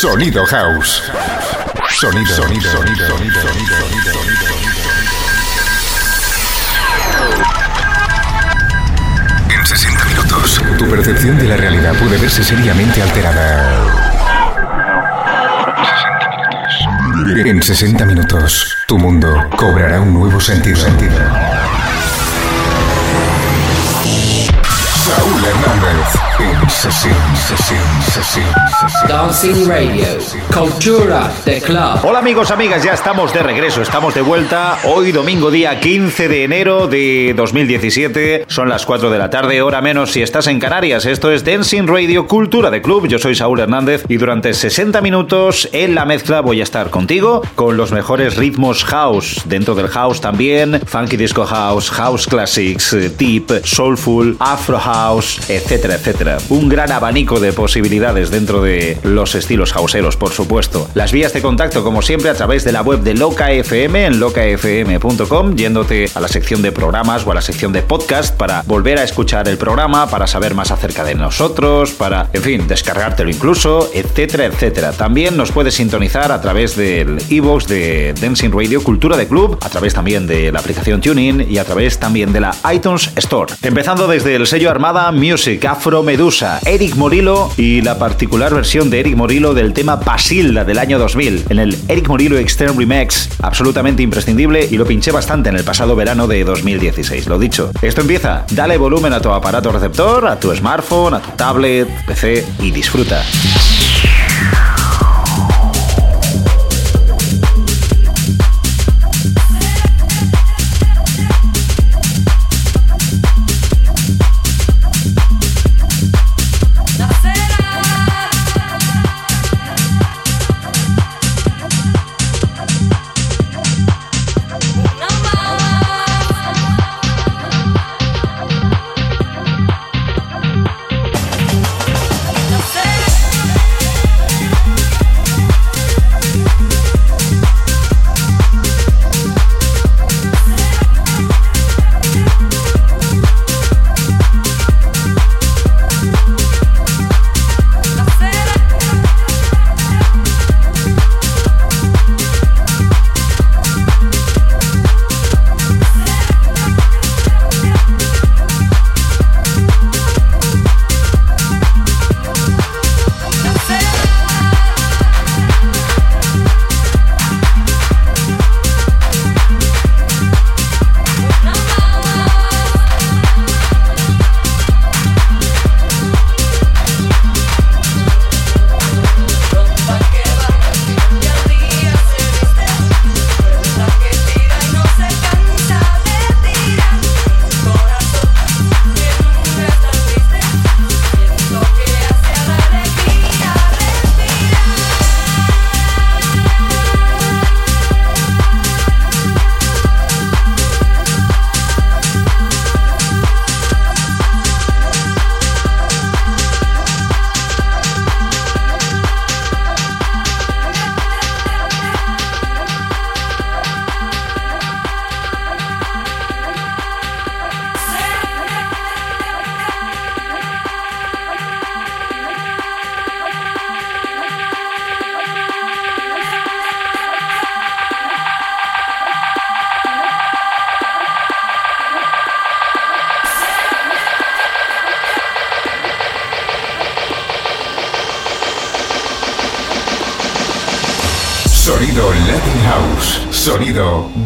Sonido House. Sonido, sonido, sonido, sonido, sonido, sonido. En 60 minutos, tu percepción de la realidad puede verse seriamente alterada. En 60 minutos, tu mundo cobrará un nuevo sentido. sentido. Saúl Hernández. Dancing Radio, Cultura de Club. Hola amigos, amigas, ya estamos de regreso, estamos de vuelta. Hoy domingo día 15 de enero de 2017, son las 4 de la tarde, hora menos si estás en Canarias. Esto es Dancing Radio, Cultura de Club. Yo soy Saúl Hernández y durante 60 minutos en la mezcla voy a estar contigo con los mejores ritmos house. Dentro del house también, funky disco house, house classics, deep, soulful, afro house, etcétera, etcétera gran abanico de posibilidades dentro de los estilos hauseros, por supuesto. Las vías de contacto, como siempre, a través de la web de Loca FM en locafm.com, yéndote a la sección de programas o a la sección de podcast para volver a escuchar el programa, para saber más acerca de nosotros, para, en fin, descargártelo incluso, etcétera, etcétera. También nos puedes sintonizar a través del e-box de Dancing Radio Cultura de Club, a través también de la aplicación TuneIn y a través también de la iTunes Store. Empezando desde el sello Armada Music Afro Medusa, Eric Morillo y la particular versión de Eric Morillo del tema Basilda del año 2000 en el Eric Morillo Extreme Remix, absolutamente imprescindible y lo pinché bastante en el pasado verano de 2016. Lo dicho, esto empieza. Dale volumen a tu aparato receptor, a tu smartphone, a tu tablet, PC y disfruta.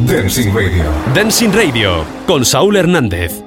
Dancing Radio. Dancing Radio con Saúl Hernández.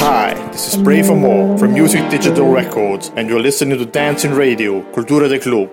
Hi, this is Pray for More from Music Digital Records, and you're listening to Dancing Radio, Cultura de Club.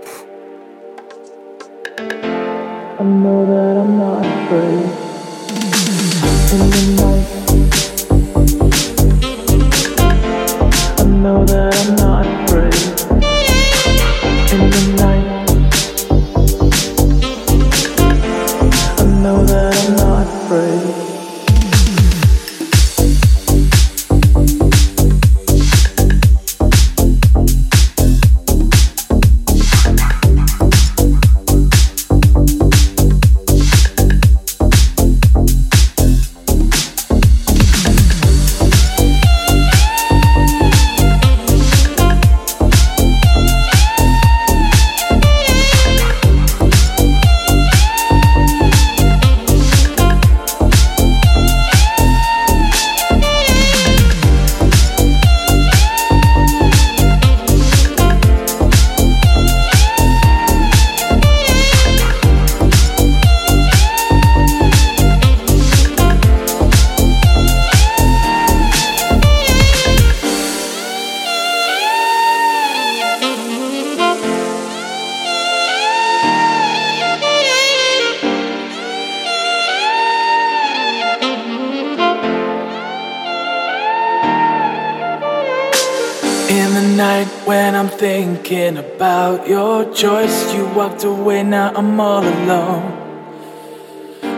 Choice, you walked away, now I'm all alone.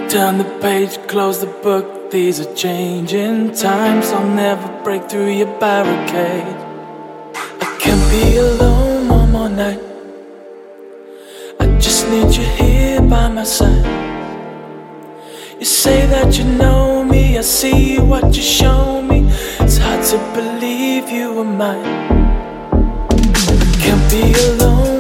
Turn the page, close the book, these are changing times. I'll never break through your barricade. I can't be alone one more night. I just need you here by my side. You say that you know me, I see what you show me. It's hard to believe you were mine. Can't be alone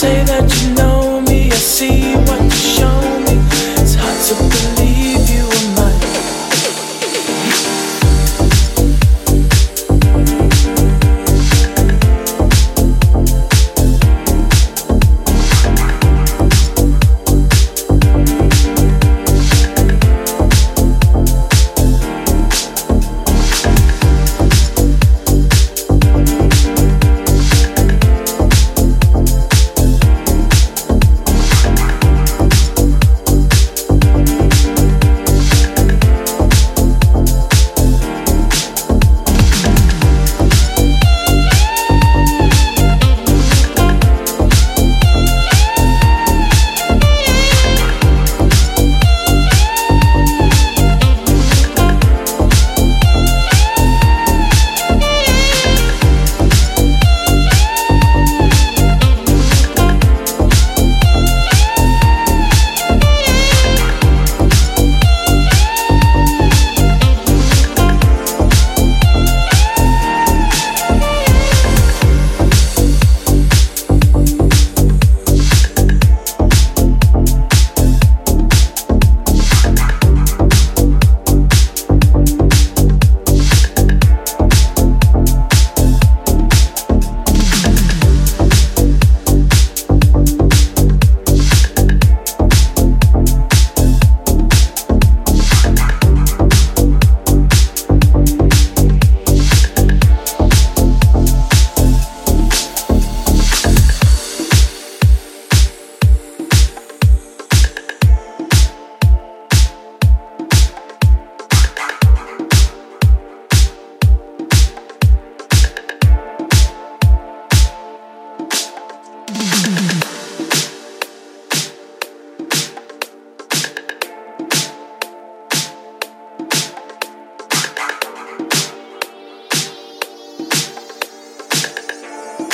say that you know me, I see what you show me. It's hard to believe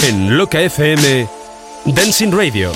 En Loca FM, Dancing Radio.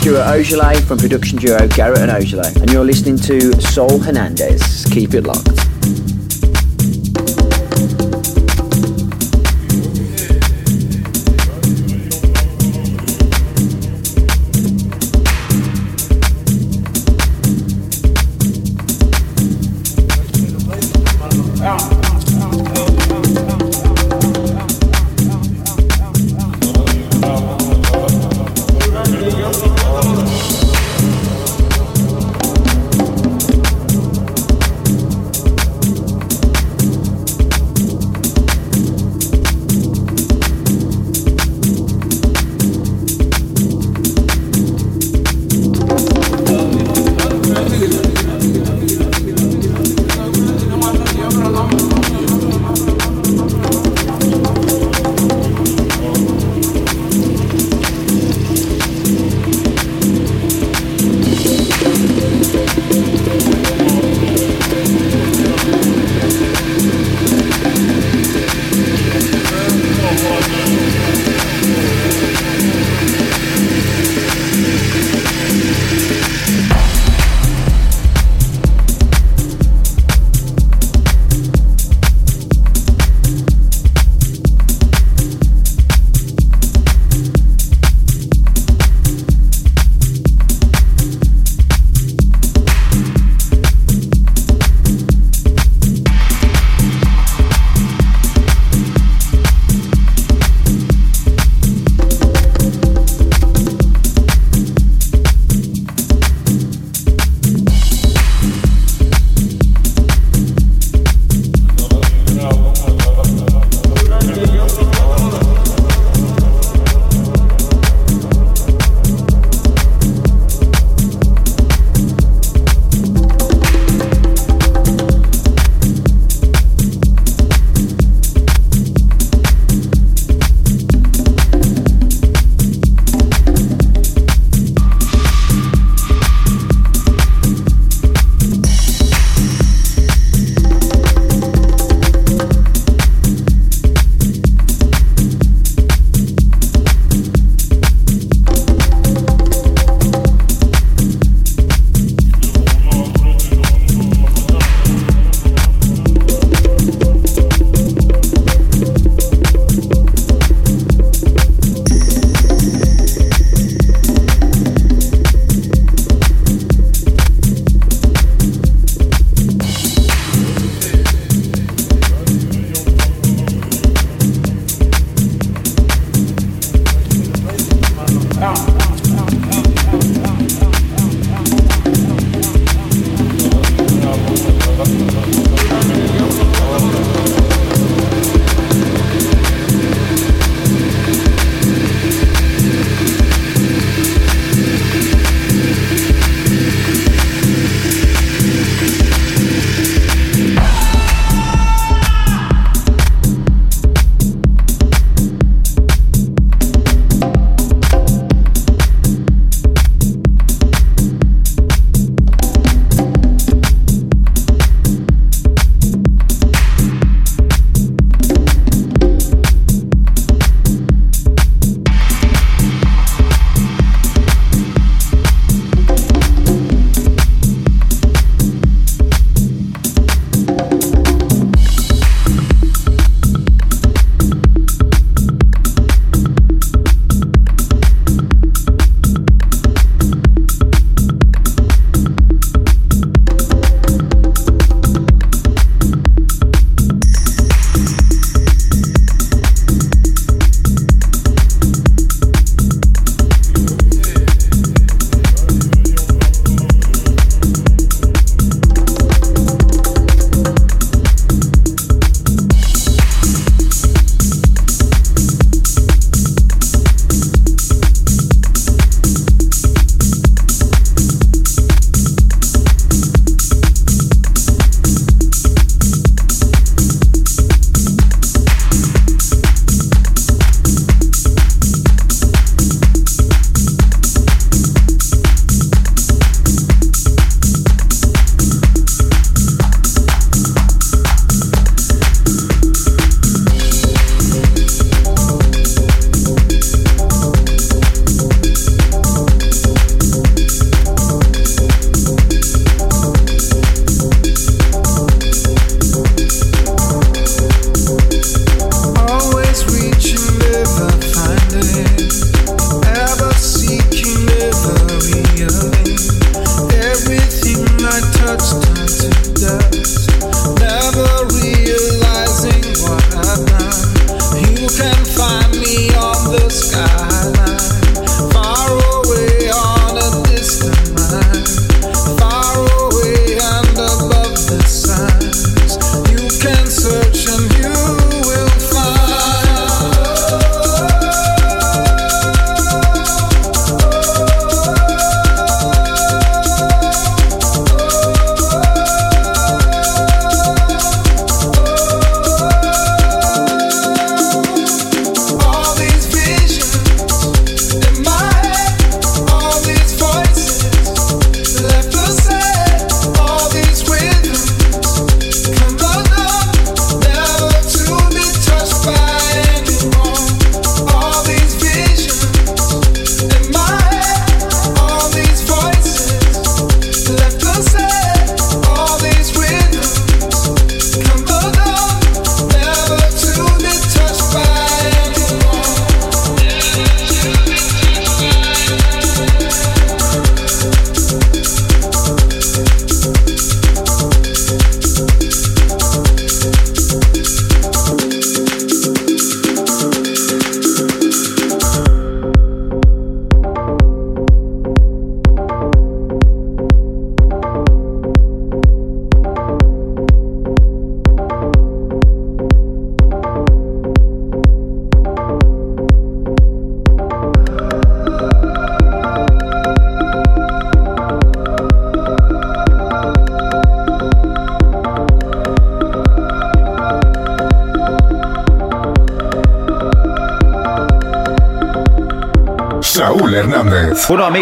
Stuart Ojale from production duo Garrett and Ojale, and you're listening to Saul Hernandez. Keep it locked.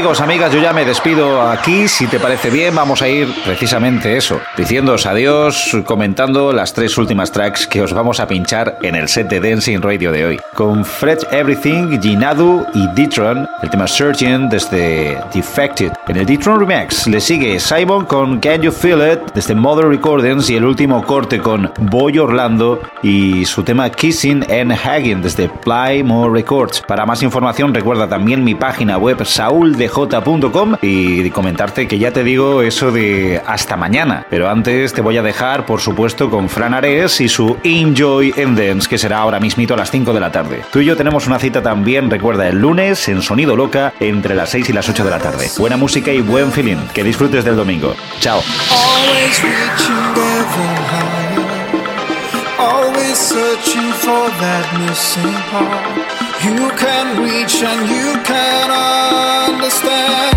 Amigos, amigas, yo ya me despido aquí. Si te parece bien, vamos a ir precisamente eso, diciéndoos adiós, comentando las tres últimas tracks que os vamos a pinchar en el set de Dancing Radio de hoy. Con Fred Everything, Ginadu y Ditron, el tema Searching desde Defected. En el Ditron Remix le sigue Simon con Can You Feel It desde Mother Recordings y el último corte con Boy Orlando y su tema Kissing and Hagging desde Plymore Records. Para más información recuerda también mi página web sauldj.com y comentarte que ya te digo eso de hasta mañana. Pero antes te voy a dejar, por supuesto, con Fran Ares y su Enjoy and Dance, que será ahora mismito a las 5 de la tarde. Tú y yo tenemos una cita también, recuerda, el lunes en Sonido Loca entre las 6 y las 8 de la tarde. Buena música y buen feeling. Que disfrutes del domingo. Chao. You can reach and you can understand.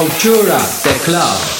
Cultura de Club.